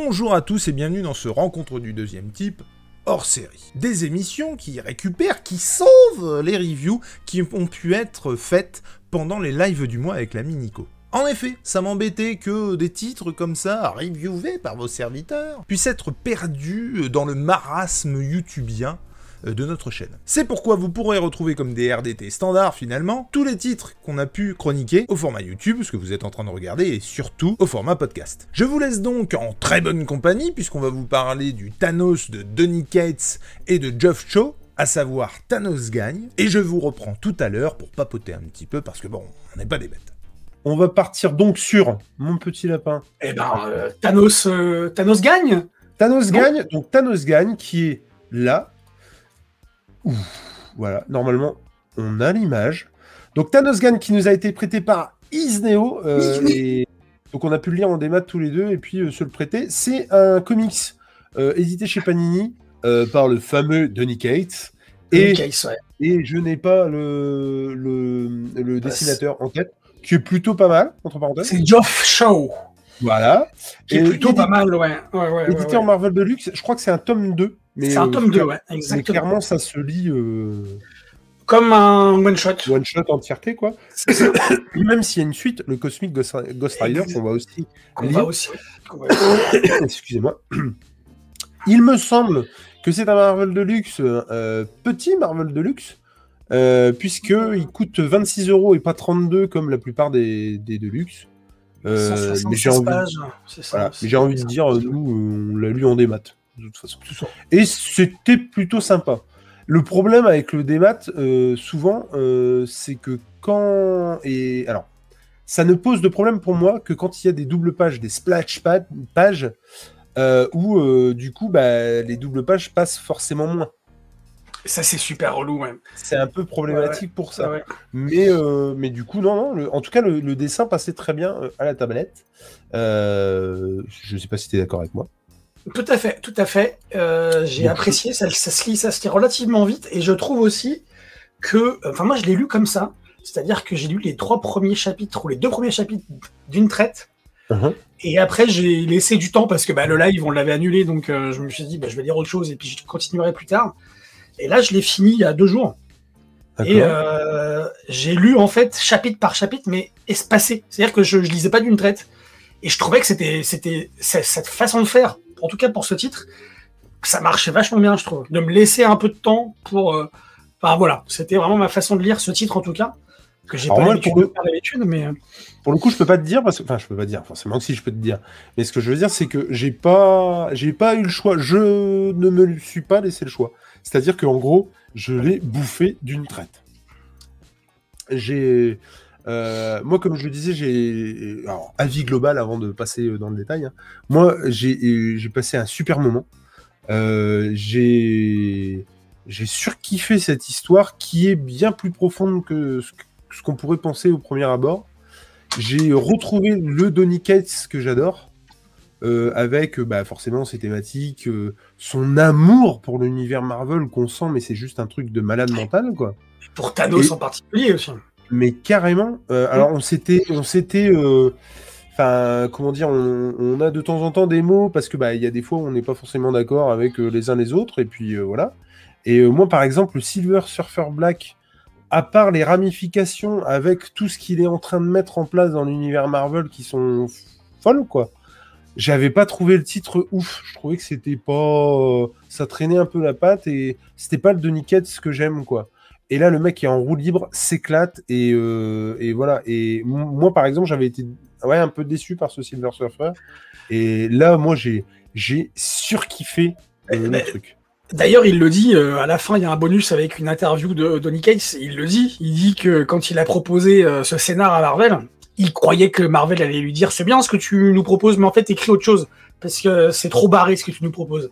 Bonjour à tous et bienvenue dans ce rencontre du deuxième type hors série. Des émissions qui récupèrent, qui sauvent les reviews qui ont pu être faites pendant les lives du mois avec l'ami Nico. En effet, ça m'embêtait que des titres comme ça, reviewés par vos serviteurs, puissent être perdus dans le marasme youtubien de notre chaîne. C'est pourquoi vous pourrez retrouver comme des RDT standards finalement tous les titres qu'on a pu chroniquer au format YouTube, ce que vous êtes en train de regarder, et surtout au format podcast. Je vous laisse donc en très bonne compagnie puisqu'on va vous parler du Thanos de Donny Cates et de Geoff Cho, à savoir Thanos gagne, et je vous reprends tout à l'heure pour papoter un petit peu parce que bon, on n'est pas des bêtes. On va partir donc sur mon petit lapin. Eh ben, euh, Thanos, euh, Thanos gagne? Thanos Non. gagne, donc Thanos gagne qui est là. Ouf, voilà, normalement, on a l'image. Donc Thanos gagne qui nous a été prêté par Isneo. euh, et donc on a pu le lire en démat tous les deux et puis euh, se le prêter. C'est un comics euh, édité chez Panini par le fameux Donny Cates. Et, ouais. et je n'ai pas le, le, le dessinateur en tête, qui est plutôt pas mal, entre parenthèses. C'est Geoff Shaw, Voilà. qui est Et plutôt édité- pas mal, ouais. ouais, ouais, Édité ouais. Marvel Deluxe, je crois que c'est un tome 2. mais, C'est un euh, tome 2, clair- ouais, Mais exactement. clairement, ça se lit euh, Comme un one-shot. one shot entièreté, quoi. Même s'il y a une suite, le Cosmic Ghost, Ghost Rider, qu'on va aussi qu'on va aussi. Excusez-moi. Il me semble que c'est un Marvel Deluxe, euh, petit Marvel Deluxe, euh, puisqu'il coûte 26 euros et pas 32 comme la plupart des, des Deluxe. Euh, 176 mais j'ai envie, voilà, j'ai envie de dire, nous, euh, on l'a lu en démat, de toute façon. Et c'était plutôt sympa. Le problème avec le démat, euh, souvent, euh, c'est que quand. Et alors, ça ne pose de problème pour moi que quand il y a des doubles pages, des splash pa- pages, où du coup, bah, les doubles pages passent forcément moins. Ça, c'est super relou, ouais. C'est un peu problématique pour ça. Ouais. Mais, euh, mais du coup, non, non. le- en tout cas, le, le dessin passait très bien euh, à la tablette. Euh, je sais pas si tu es d'accord avec moi. Tout à fait, tout à fait. Euh, J'ai Bon. apprécié, ça, ça se lit, ça se lit relativement vite, et je trouve aussi que, enfin moi je l'ai lu comme ça, c'est-à-dire que j'ai lu les trois premiers chapitres ou les deux premiers chapitres d'une traite, Mhm. et après j'ai laissé du temps parce que bah, le live on l'avait annulé, donc je me suis dit bah, je vais lire autre chose et puis je continuerai plus tard. Et là je l'ai fini il y a deux jours. Et euh, j'ai lu en fait chapitre par chapitre, mais espacé. C'est-à-dire que je, je lisais pas d'une traite. Et je trouvais que c'était, c'était cette façon de faire, en tout cas pour ce titre, ça marchait vachement bien, je trouve. De me laisser un peu de temps pour. euh, Enfin voilà, c'était vraiment ma façon de lire ce titre en tout cas, que j'ai pas l'habitude pour de le- faire d'habitude, mais euh, Pour le coup, je peux pas te dire parce que, enfin, je peux pas te dire. Forcément que si je peux te dire. Mais ce que je veux dire, c'est que j'ai pas, j'ai pas eu le choix. Je ne me suis pas laissé le choix. C'est-à-dire qu'en gros, je l'ai bouffé d'une traite. J'ai, euh, moi, comme je le disais, j'ai, alors, avis global avant de passer dans le détail. hein. Moi, j'ai, passé un super moment. Euh, j'ai, surkiffé cette histoire qui est bien plus profonde que ce, que- ce qu'on pourrait penser au premier abord. J'ai retrouvé le Donny Cates que j'adore, euh, avec euh, bah, forcément ses thématiques, euh, son amour pour l'univers Marvel qu'on sent, mais c'est juste un truc de malade mental, quoi. pour Thanos Et- en particulier aussi. Mais carrément. euh, alors on s'était, on s'était, enfin comment dire, on, on a de temps en temps des mots parce que bah il y a des fois où on n'est pas forcément d'accord avec les uns les autres et puis voilà. Et moi par exemple le Silver Surfer Black, à part les ramifications avec tout ce qu'il est en train de mettre en place dans l'univers Marvel qui sont folles quoi. J'avais pas trouvé le titre ouf. Je trouvais que c'était pas, euh, ça traînait un peu la patte et c'était pas le Donny Cates que j'aime quoi. Et là, le mec qui est en roue libre s'éclate et, euh, et voilà. Et moi, par exemple, j'avais été ouais, un peu déçu par ce Silver Surfer. Et là, moi, j'ai j'ai surkiffé euh, le mais- truc. D'ailleurs, il le dit, euh, à la fin, il y a un bonus avec une interview de Donny Cates. Il le dit. Il dit que quand il a proposé ce scénar à Marvel, il croyait que Marvel allait lui dire c'est bien ce que tu nous proposes, mais en fait, écris autre chose. Parce que c'est trop barré ce que tu nous proposes.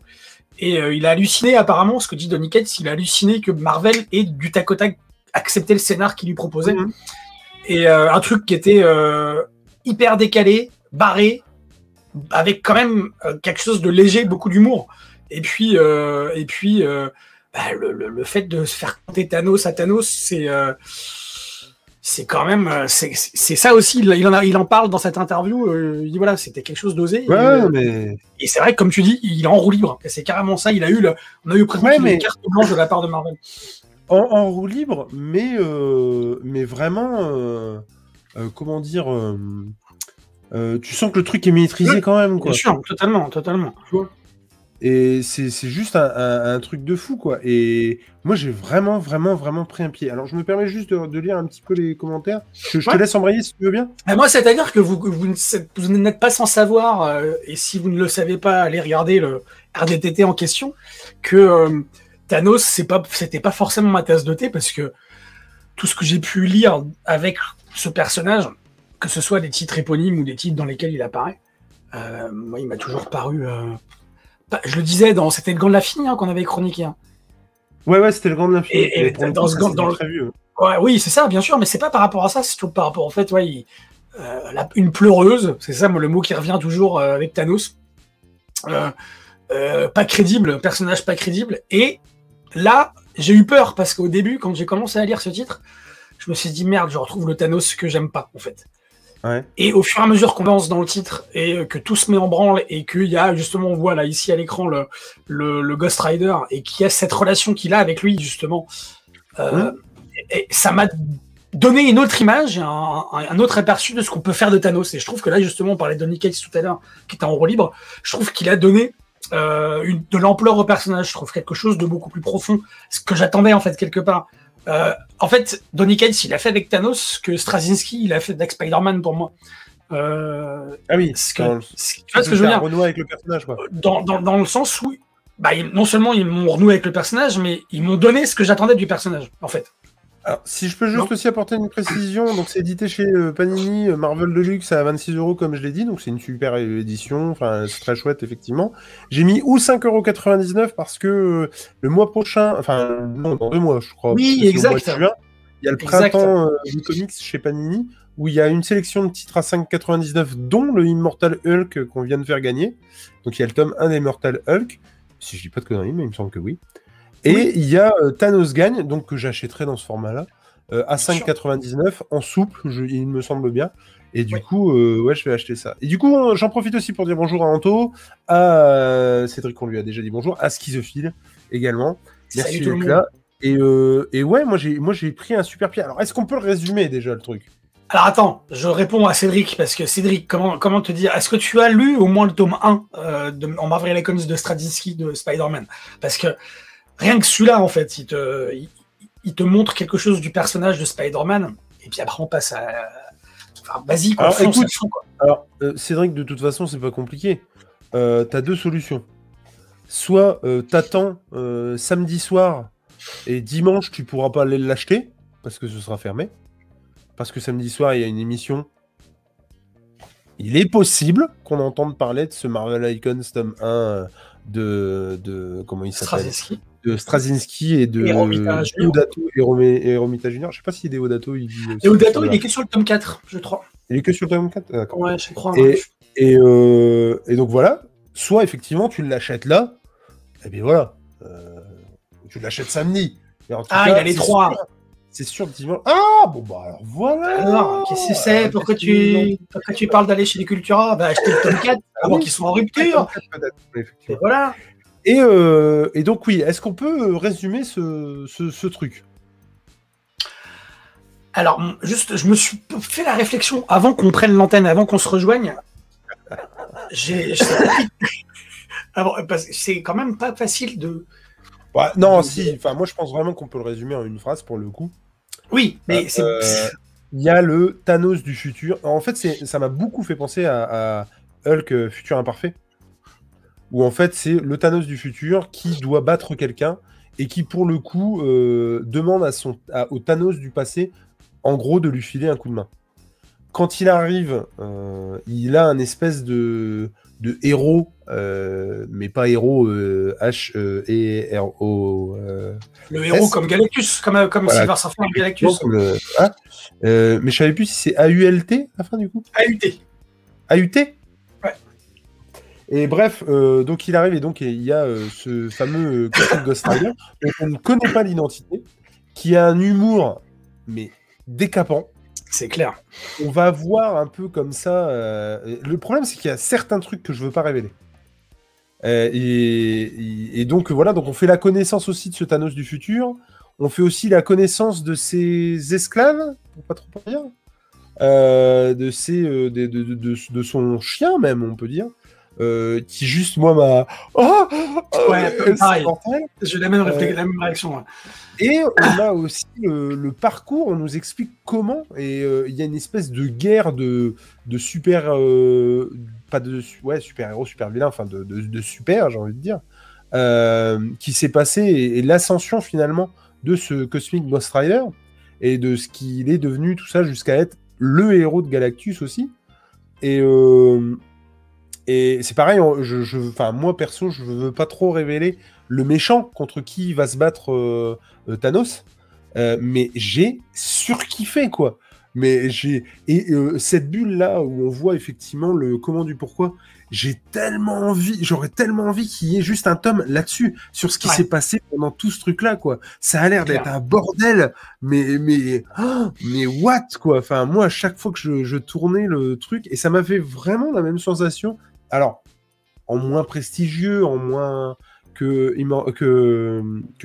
Et euh, il a halluciné, apparemment, ce que dit Donny Cates, il a halluciné que Marvel ait du tac au tac accepté le scénar qu'il lui proposait. Mhm. Et euh, un truc qui était euh, hyper décalé, barré, avec quand même quelque chose de léger, beaucoup d'humour. Et puis, et puis bah, le, le- le fait de se faire compter Thanos à Thanos, c'est c'est quand même, euh, c'est ça aussi. Il, en a- il en parle dans cette interview. euh, il dit voilà, c'était quelque chose d'osé. Ouais, Et, euh, mais. Et c'est vrai que comme tu dis, il est en roue libre. C'est carrément ça. Il a eu, le, on a eu presque Ouais, une mais- carte blanche de la part de Marvel. En, en roue libre, mais, euh, mais vraiment, euh, comment dire, tu sens que le truc est maîtrisé Ouais, quand même, quoi. Bien sûr, totalement, totalement. Et c'est juste un, un- un truc de fou, quoi. Et moi, j'ai vraiment, vraiment, vraiment pris un pied. Alors, je me permets juste de, de lire un petit peu les commentaires. Je, je Ouais. te laisse embrayer si tu veux bien. Ah, moi, c'est-à-dire que vous, vous, n'êtes pas sans savoir, euh, et si vous ne le savez pas, allez regarder le RDTT en question, que euh, Thanos, c'est pas, c'était pas forcément ma tasse de thé, parce que tout ce que j'ai pu lire avec ce personnage, que ce soit des titres éponymes ou des titres dans lesquels il apparaît, euh, moi, il m'a toujours paru. Pas- je le disais, dans, c'était le gant de la fille hein, qu'on avait chroniqué. hein. Ouais, ouais, c'était le grand de l'infini. Et- et dans coup, ce c'était dans le- prévu, hein. Ouais, oui, c'est ça, bien sûr, mais c'est pas par rapport à ça, c'est toujours par rapport, en fait, ouais, il- euh, la- une pleureuse, c'est ça le mot qui revient toujours euh, avec Thanos. Euh, pas crédible, personnage pas crédible. Et là, j'ai eu peur parce qu'au début, quand j'ai commencé à lire ce titre, je me suis dit merde, je retrouve le Thanos que j'aime pas, en fait. Ouais. Et au fur et à mesure qu'on avance dans le titre et euh, que tout se met en branle et qu'il y a justement, on voit là ici à l'écran le, le, le Ghost Rider et qu'il y a cette relation qu'il a avec lui justement, euh, et ça m'a donné une autre image, un, un- un autre aperçu de ce qu'on peut faire de Thanos. Et je trouve que là justement, on parlait de Donny Cates tout à l'heure, qui était en roue libre, je trouve qu'il a donné euh, une, de l'ampleur au personnage. Je trouve quelque chose de beaucoup plus profond, ce que j'attendais en fait quelque part. Euh, en fait, Donny Cates, il a fait avec Thanos ce que Straczynski, il a fait avec Spider-Man pour moi. Euh, Ah oui. ce que- dans le- ce- tu vois ce que je veux dire renouer avec le personnage, quoi. dans, dans, dans le sens où, bah, non seulement ils m'ont renoué avec le personnage, mais ils m'ont donné ce que j'attendais du personnage, en fait. Alors, si je peux juste Non. aussi apporter une précision, donc c'est édité chez euh, Panini, euh, Marvel Deluxe à 26 euros comme je l'ai dit, donc c'est une super édition, enfin c'est très chouette effectivement. J'ai mis ou 5,99€ parce que euh, le mois prochain, enfin non, dans deux mois je crois, Oui, exact. juin, il y a le Exact. printemps du comics chez Panini où il y a une sélection de titres à 5,99 dont le Immortal Hulk qu'on vient de faire gagner. Donc il y a le tome 1 d'Immortal Hulk, si je dis pas de conneries, mais il me semble que oui. Et Oui. il y a euh, Thanos Gagne, donc que j'achèterai dans ce format-là, euh, à sûr. 5,99 en souple, je- il me semble bien. Et du coup, euh, ouais, je vais acheter ça. Et du coup, j'en profite aussi pour dire bonjour à Anto, à Cédric, on lui a déjà dit bonjour, à Schizophile également. Merci d'être là. Et, euh, et ouais, moi j'ai, moi j'ai pris un super pied. Alors, est-ce qu'on peut le résumer déjà le truc? Alors attends, je réponds à Cédric, parce que Cédric, comment, comment te dire, est-ce que tu as lu au moins le tome 1 euh, de, en Marvel Comics de Straczynski de Spider-Man? Parce que rien que celui-là, en fait, il te, il, il te montre quelque chose du personnage de Spider-Man, et puis après on passe à... Enfin, vas-y, quoi, Alors, écoute, fond, quoi. Alors, euh, Cédric, de toute façon, c'est pas compliqué. Euh, T'as deux solutions. Soit euh, t'attends samedi soir et dimanche, tu pourras pas aller l'acheter parce que ce sera fermé. Parce que samedi soir, il y a une émission. Il est possible qu'on entende parler de ce Marvel Icons tome 1 de, de comment il s'appelle? Straczynski. De Straczynski et de. Deodato et, Romé- et Romita Junior. Je sais pas si Deodato il dit aussi Et Odato, sur il est que sur le tome 4, je crois. il est que sur le tome 4 Ah, D'accord. Ouais, je crois. Et- Et, euh, et donc voilà, soit effectivement tu l'achètes là, et bien voilà, euh, tu l'achètes samedi. Mais en tout Ah, cas, il a les trois. sûr- C'est sûr, dimanche. Ah, bon bah alors voilà Alors, qu'est-ce que c'est? Pourquoi tu, pourquoi tu parles d'aller chez les Cultura? Bah, acheter le tome 4 Ah avant oui. qu'ils soient en rupture. Et effectivement. voilà. Et, euh, et donc oui, est-ce qu'on peut euh, résumer ce, ce, ce truc? Alors, juste, je me suis fait la réflexion avant qu'on prenne l'antenne, avant qu'on se rejoigne. J'ai. c'est quand même pas facile de. Ouais, Non, si, enfin moi je pense vraiment qu'on peut le résumer en une phrase pour le coup. Oui, mais Euh, c'est. Il y a le Thanos du futur. En fait, ça m'a beaucoup fait penser à, à Hulk Futur Imparfait. Où en fait, c'est le Thanos du futur qui doit battre quelqu'un et qui, pour le coup, euh, demande à son, à- au Thanos du passé, en gros, de lui filer un coup de main. Quand il arrive, euh, il a un espèce de, de héros, euh, mais pas héros euh, H-E-R-O. euh, le héros comme Galactus, comme, comme Voilà. Silver Surfer Galactus. le- hein, mais je savais plus si c'est AULT à la fin du coup. AUT. AUT Ouais. Et bref, euh, donc il arrive et donc il y a euh, ce fameux euh, Ghost Rider dont on ne connaît pas l'identité, qui a un humour mais décapant. C'est clair. On va voir un peu comme ça. euh, Le problème, c'est qu'il y a certains trucs que je veux pas révéler. Et, et donc voilà, donc on fait la connaissance aussi de ce Thanos du futur. On fait aussi la connaissance de ses esclaves, pour pas trop dire. De ses, de, de- de- de son chien même, on peut dire. Euh, qui juste moi m'a. Oh Ouais, Euh, c'est pareil. mortel. J'ai la même, Euh, la même réaction. ouais. Et on a aussi le, le parcours, on nous explique comment, et euh, il y a une espèce de guerre de, de super. euh, pas de ouais, super héros, super vilain, enfin de, de, de super, j'ai envie de dire, euh, qui s'est passé, et, et l'ascension finalement de ce Cosmic Ghost Rider, et de ce qu'il est devenu, tout ça, jusqu'à être le héros de Galactus aussi. Et. Et c'est pareil, je, moi perso, je veux pas trop révéler le méchant contre qui va se battre euh, euh, Thanos, Euh, mais j'ai surkiffé quoi. Mais j'ai et euh, cette bulle là où on voit effectivement le comment du pourquoi, j'ai tellement envie, j'aurais tellement envie qu'il y ait juste un tome là-dessus sur ce qui Ouais. s'est passé pendant tout ce truc là quoi. Ça a l'air d'être un bordel, mais mais oh, mais what quoi. Enfin moi à chaque fois que je, je tournais le truc et ça m'a fait vraiment la même sensation. Alors en moins prestigieux, en moins que,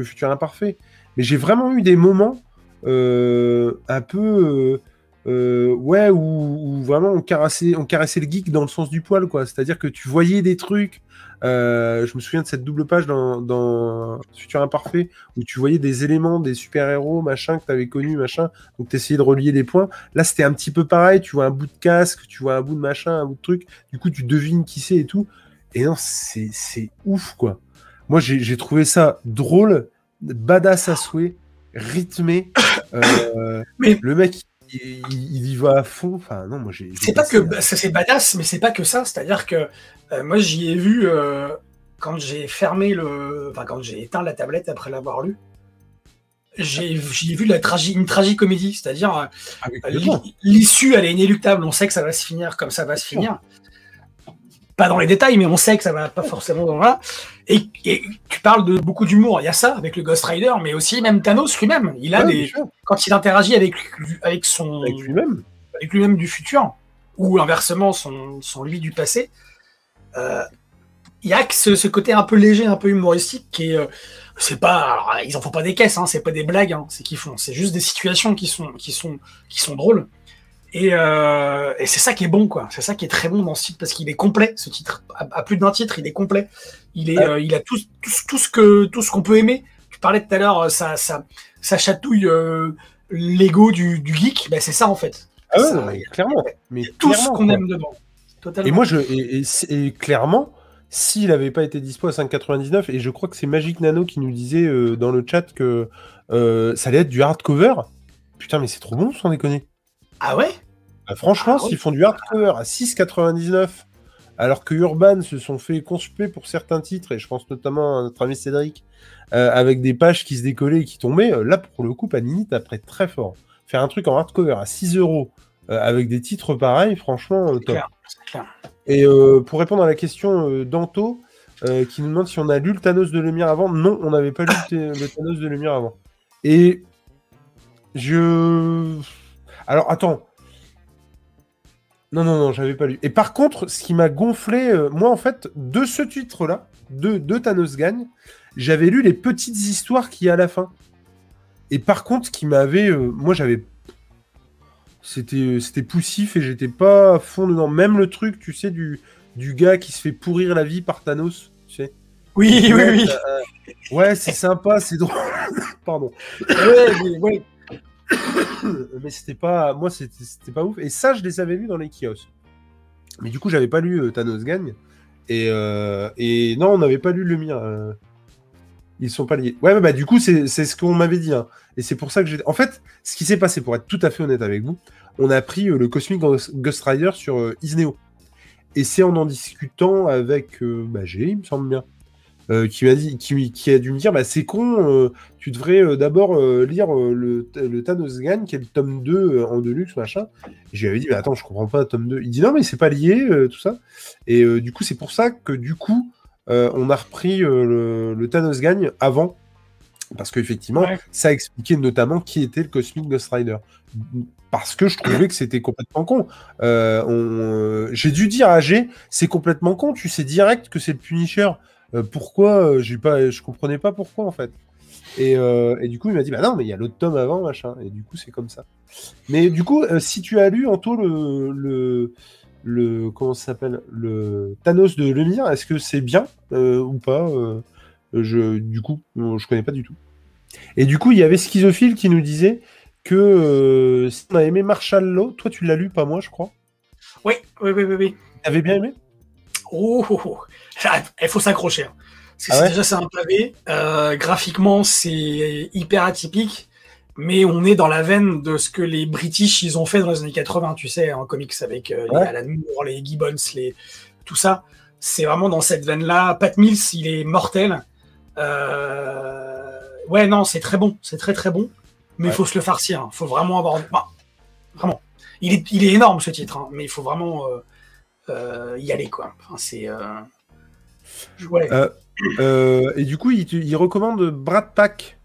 Futur Imparfait. Mais j'ai vraiment eu des moments euh, un peu. euh, euh, ouais, où, où vraiment on caressait, on caressait le geek dans le sens du poil, quoi. C'est-à-dire que tu voyais des trucs. Euh, je me souviens de cette double page dans, dans Futur Imparfait où tu voyais des éléments, des super-héros, machin, que tu avais connus, machin. Donc tu essayais de relier des points. Là, c'était un petit peu pareil. Tu vois un bout de casque, tu vois un bout de machin, un bout de truc. Du coup, tu devines qui c'est et tout. Et non, c'est c'est ouf, quoi. Moi, j'ai j'ai trouvé ça drôle, badass à souhait, rythmé. Euh, Mais- le mec, il, y va à fond. Enfin, non, moi, j'ai. C'est pas que ça, c'est badass, mais c'est pas que ça. C'est-à-dire que euh, moi, j'y ai vu euh, quand j'ai fermé le, enfin quand j'ai éteint la tablette après l'avoir lu. J'ai j'y ai vu la tragi- une tragicomédie, c'est-à-dire euh, Ah, l'i- l'issue, elle est inéluctable. On sait que ça va se finir comme ça va se finir. Pas dans les détails, mais on sait que ça va pas forcément dans là. Et, et tu parles de beaucoup d'humour. Il y a ça avec le Ghost Rider, mais aussi même Thanos lui-même. Il a Ouais, des, quand il interagit avec avec son avec lui-même. avec lui-même du futur, ou inversement son, son lui du passé, euh, il y a que ce, ce côté un peu léger, un peu humoristique qui est. euh, c'est pas, alors, ils en font pas des caisses, hein, c'est pas des blagues, hein, c'est qu'ils font, c'est juste des situations qui sont, qui sont, qui sont drôles. Et, euh, et c'est ça qui est bon, quoi. C'est ça qui est très bon dans ce titre parce qu'il est complet. Ce titre, à, à plus d'un titre, il est complet. Il est, Ouais. euh, il a tout, tout, ce- tout ce que, tout ce qu'on peut aimer. Tu parlais tout à l'heure, euh, ça, ça, ça chatouille euh, l'ego du, du geek. Ben, c'est ça en fait. Ah ouais, Ça, non, mais clairement. Mais tout ce qu'on aime dedans. Totalement. Et moi, je, et, et c'est- et clairement, s'il n'avait pas été dispo à 5,99, et je crois que c'est Magic Nano qui nous disait dans le chat que ça allait être du hardcover. Putain, mais c'est trop bon, sans déconner. Ah ouais? Bah, franchement, Ah s'ils font du hardcover à 6,99, alors que Urban se sont fait consulter pour certains titres, et je pense notamment à notre ami Cédric, euh, avec des pages qui se décollaient et qui tombaient, euh, là, pour le coup, Panini t'apprête très fort. Faire un truc en hardcover à 6 euros euh, avec des titres pareils, franchement, top. clair. c'est clair. Et euh, pour répondre à la question euh, d'Anto, euh, qui nous demande si on a lu le Thanos de Lumière avant, non, on n'avait pas lu le, le Thanos de Lumière avant. Et je. Alors attends. Non, non, non, j'avais pas lu. Et par contre, ce qui m'a gonflé, euh, moi en fait, de ce titre-là, de, de Thanos gagne, j'avais lu les petites histoires qu'il y a à la fin. Et par contre, ce qui m'avait. euh, moi j'avais c'était c'était poussif et j'étais pas à fond dedans. Même le truc, tu sais, du, du gars qui se fait pourrir la vie par Thanos, tu sais. Oui, oui, oui. Euh, ouais, c'est sympa, c'est drôle. Pardon. Ouais, mais, ouais. Mais c'était pas. Moi, c'était pas ouf. Et ça, je les avais lus dans les kiosques. Mais du coup, j'avais pas lu euh, Thanos gagne. Et, euh, et non, on n'avait pas lu le mien. euh. Ils sont pas liés. Ouais, bah, du coup, c'est ce qu'on m'avait dit. hein. Et c'est pour ça que j'ai. En fait, ce qui s'est passé, pour être tout à fait honnête avec vous, on a pris le Cosmic Ghost Rider sur Isneo. Et c'est en en discutant avec bah, il me semble bien, euh, qui m'a dit, qui, qui a dû me dire, bah, c'est con, euh, tu devrais euh, d'abord lire le, le Thanos Gagne, qui est le tome 2 euh, en deluxe, machin. Et je lui avais dit, mais attends, je comprends pas, tome 2. Il dit, non, mais c'est pas lié, tout ça. Et du coup, c'est pour ça que du coup, on a repris le, le Thanos Gagne avant. Parce qu'effectivement, Ouais. ça expliquait notamment qui était le Cosmic Ghost Rider. Parce que je trouvais que c'était complètement con. On- J'ai dû dire à G, c'est complètement con, tu sais direct que c'est le Punisher. Euh, pourquoi euh, j'ai pas, Je comprenais pas pourquoi en fait. Et, euh, et du coup, il m'a dit, bah non, mais il y a l'autre tome avant, machin. Et du coup, c'est comme ça. Mais du coup, euh, si tu as lu, Anto, le, le, le comment ça s'appelle? Le Thanos de Lemire, est-ce que c'est bien euh, ou pas je, Du coup, je connais pas du tout. Et du coup, il y avait Schizophile qui nous disait que si on a aimé Marshall Law, toi tu l'as lu, pas moi, je crois. Oui, oui, oui, oui. oui. T'avais bien aimé? Oh, oh, oh. Ah, Il faut s'accrocher. hein. Ah ouais déjà, c'est un pavé. Euh, graphiquement, c'est hyper atypique. Mais on est dans la veine de ce que les British ils ont fait dans les années 80, tu sais, en comics avec euh, Ouais. les Alan Moore, les Gibbons, les... tout ça. C'est vraiment dans cette veine-là. Pat Mills, il est mortel. Euh, Ouais, non, c'est très bon. C'est très très bon. Mais il Ouais. faut se le farcir. Il faut vraiment avoir. bah, vraiment. Il est, il est énorme ce titre, hein, mais il faut vraiment y aller, quoi. Enfin, c'est. euh, Ouais. Euh, Euh, et du coup, il, il recommande Brad Pack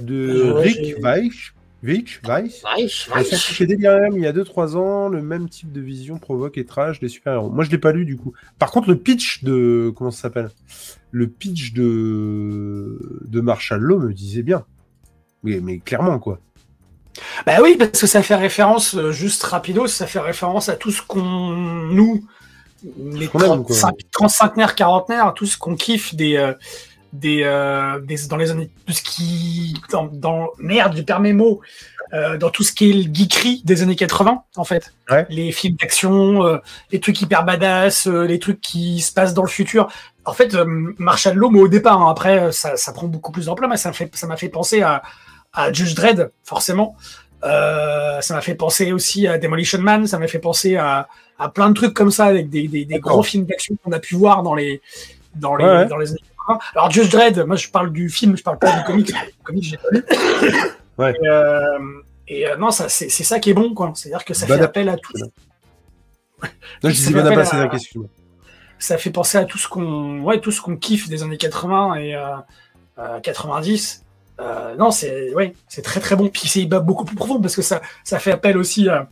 de Ouais, Rick Weich. Weich, Weich. Weich, Elle est sortie chez Delirium il y a 2-3 ans, le même type de vision provoque étrage des super-héros. Moi, je l'ai pas lu du coup. Par contre, le pitch de. Comment ça s'appelle? Le pitch de. de Marshall Law me disait bien. Mais, mais clairement, quoi. Bah oui, parce que ça fait référence, euh, juste rapido, ça fait référence à tout ce qu'on, nous, les qu'on aime, quoi. 35, 35 quarantenaires, tout ce qu'on kiffe des, euh, des, euh, des- dans les années, tout ce qui, dans, dans merde, je perds mes mots, euh, dans tout ce qui est le geekery des années 80, en fait. Ouais. Les films d'action, les trucs hyper badass, les trucs qui se passent dans le futur. En fait, Marshall Law, moi, au départ, hein, après, ça, ça prend beaucoup plus d'ampleur, mais ça m'a fait, ça m'a fait penser à, à Judge Dredd, forcément. Euh, ça m'a fait penser aussi à Demolition Man, ça m'a fait penser à, à plein de trucs comme ça, avec des, des, gros films d'action qu'on a pu voir dans les, dans les, Ouais, dans les années 80. Alors, Judge Dredd, moi je parle du film, je parle pas du comics. Le comics, j'ai pas lu. Ouais. Et, euh, et, euh, non, ça, c'est ça qui est bon, quoi. C'est-à-dire que ça fait appel à tout. Non, je Ça disais bon m'appelle à la question. Ça fait penser à tout ce qu'on ouais, tout ce qu'on kiffe des années 80 et euh, euh, 90. Euh, non, c'est ouais, c'est très très bon. Puis c'est bah, beaucoup plus profond parce que ça, fait appel aussi à.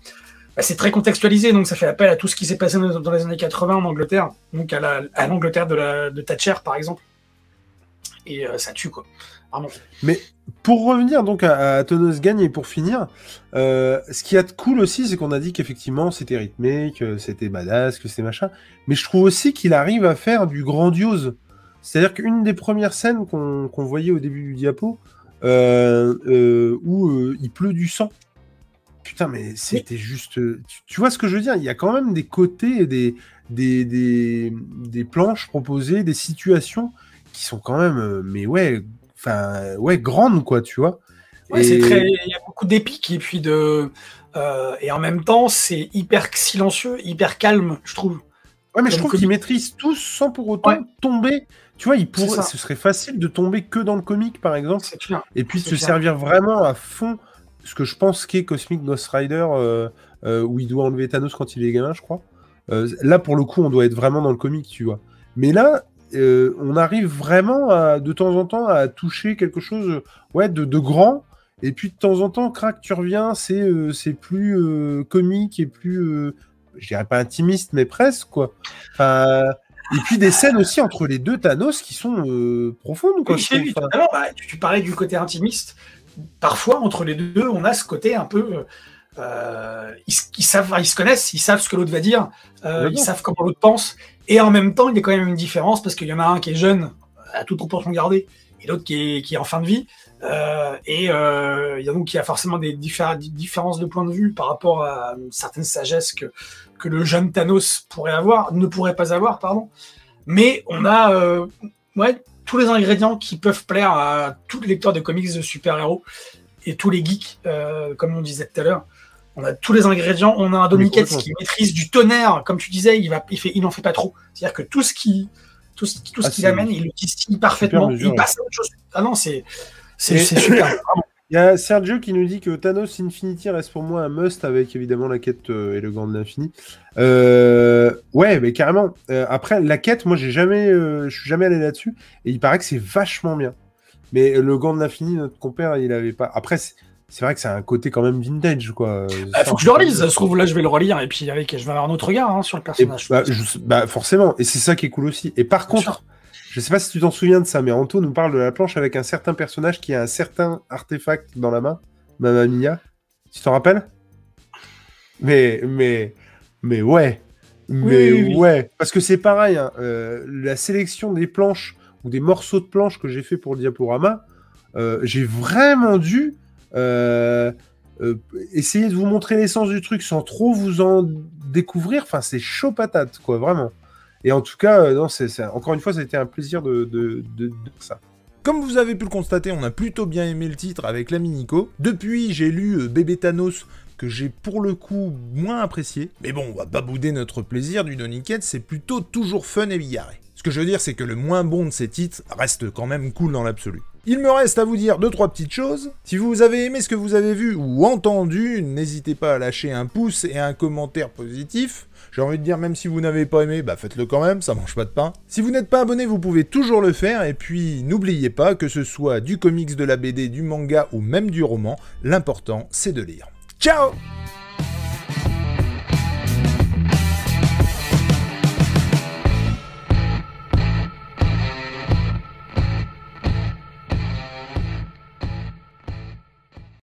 bah, c'est très contextualisé, donc ça fait appel à tout ce qui s'est passé dans, les années 80 en Angleterre, donc à la- à l'Angleterre de, Thatcher par exemple. Et euh, ça tue quoi. Vraiment. Pour revenir donc à, à Thanos Gagne et pour finir, euh, ce qui a de cool aussi, c'est qu'on a dit qu'effectivement c'était rythmé, que c'était badass, que c'était machin. Mais je trouve aussi qu'il arrive à faire du grandiose. C'est-à-dire qu'une des premières scènes qu'on voyait au début du diapo, où euh, il pleut du sang. Putain, mais c'était juste. euh, Tu, tu vois ce que je veux dire? Il y a quand même des côtés, des, des, des, des planches proposées, des situations qui sont quand même, euh, mais ouais, enfin, ouais, grandes, quoi, tu vois? Ouais, Et- très, il y a beaucoup d'épiques et puis de, euh, et en même temps c'est hyper silencieux, hyper calme, je trouve. Ouais, mais je trouve qu'ils maîtrisent tous sans pour autant Ouais. tomber. Tu vois, il C'est pourrait, ça. ce serait facile de tomber que dans le comique, par exemple, clair. et puis de se clair. servir vraiment à fond ce que je pense qu'est Cosmic Ghost Rider, euh, euh, où il doit enlever Thanos quand il est gamin, je crois. Euh, là, pour le coup, on doit être vraiment dans le comique, tu vois. Mais là, on arrive vraiment à, de temps en temps à toucher quelque chose ouais, de, de grand. Et puis de temps en temps, crac, tu reviens, c'est plus comique et plus, je dirais pas intimiste, mais presque, quoi. Enfin, et puis des scènes aussi entre les deux Thanos qui sont euh, profondes, quoi. Oui, Enfin, bah, tu, tu parlais du côté intimiste. Parfois, entre les deux, on a ce côté un peu. euh, ils, savent, ils se connaissent, ils savent ce que l'autre va dire, euh, ils savent comment l'autre pense. Et en même temps, il y a quand même une différence parce qu'il y en a un qui est jeune, à toute proportion gardée, et l'autre qui est, qui est en fin de vie. Euh, et euh, il y a donc il y a forcément des diffé- différences de point de vue par rapport à une certaine sagesse que, que le jeune Thanos pourrait avoir, ne pourrait pas avoir, pardon. Mais on a euh, ouais, tous les ingrédients qui peuvent plaire à tous les lecteurs de comics de super-héros et tous les geeks, euh, comme on disait tout à l'heure. On a tous les ingrédients. On a un complètement. qui maîtrise du tonnerre, comme tu disais, il va, il fait, il n'en fait pas trop. C'est-à-dire que tout ce qui, tout ce, tout ce Ah, qu'il amène, il le distille parfaitement. il passe à autre chose. Ah non, c'est, super. Il y a Sergio qui nous dit que Thanos Infinity reste pour moi un must avec évidemment la quête euh, et le gant de l'infini. Euh, ouais, mais carrément. Euh, après, la quête, moi, j'ai jamais, je suis jamais allé là-dessus et il paraît que c'est vachement bien. Mais le gant de l'infini, notre compère, il avait pas. Après, c'est vrai que c'est un côté quand même vintage, quoi. Bah, faut que je le relise, ça se trouve, là, je vais le relire, et puis avec, je vais avoir un autre regard hein, sur le personnage. bah, je- bah, forcément, et c'est ça qui est cool aussi. Et par Bien contre, sûr. je sais pas si tu t'en souviens de ça, mais Anto nous parle de la planche avec un certain personnage qui a un certain artefact dans la main, Mamma Mia. Tu t'en rappelles? Mais, mais, mais ouais. Mais oui, oui. ouais. Parce que c'est pareil, hein, euh, la sélection des planches ou des morceaux de planches que j'ai fait pour le diaporama, euh, j'ai vraiment dû euh, euh, essayer de vous montrer l'essence du truc sans trop vous en découvrir. Enfin, c'est chaud patate, quoi, vraiment. Et en tout cas, euh, encore une fois, ça a été un plaisir de, de, de- ça. Comme vous avez pu le constater, on a plutôt bien aimé le titre avec l'ami Nico. Depuis, j'ai lu Bébé Thanos, que j'ai pour le coup moins apprécié. Mais bon, on va pas bouder notre plaisir du Donny c'est plutôt toujours fun et bigarré. Ce que je veux dire, c'est que le moins bon de ces titres reste quand même cool dans l'absolu. Il me reste à vous dire deux trois petites choses. Si vous avez aimé ce que vous avez vu ou entendu, n'hésitez pas à lâcher un pouce et un commentaire positif. J'ai envie de dire, même si vous n'avez pas aimé, bah faites-le quand même, ça mange pas de pain. Si vous n'êtes pas abonné, vous pouvez toujours le faire, et puis n'oubliez pas que ce soit du comics, de la BD, du manga ou même du roman, l'important c'est de lire. Ciao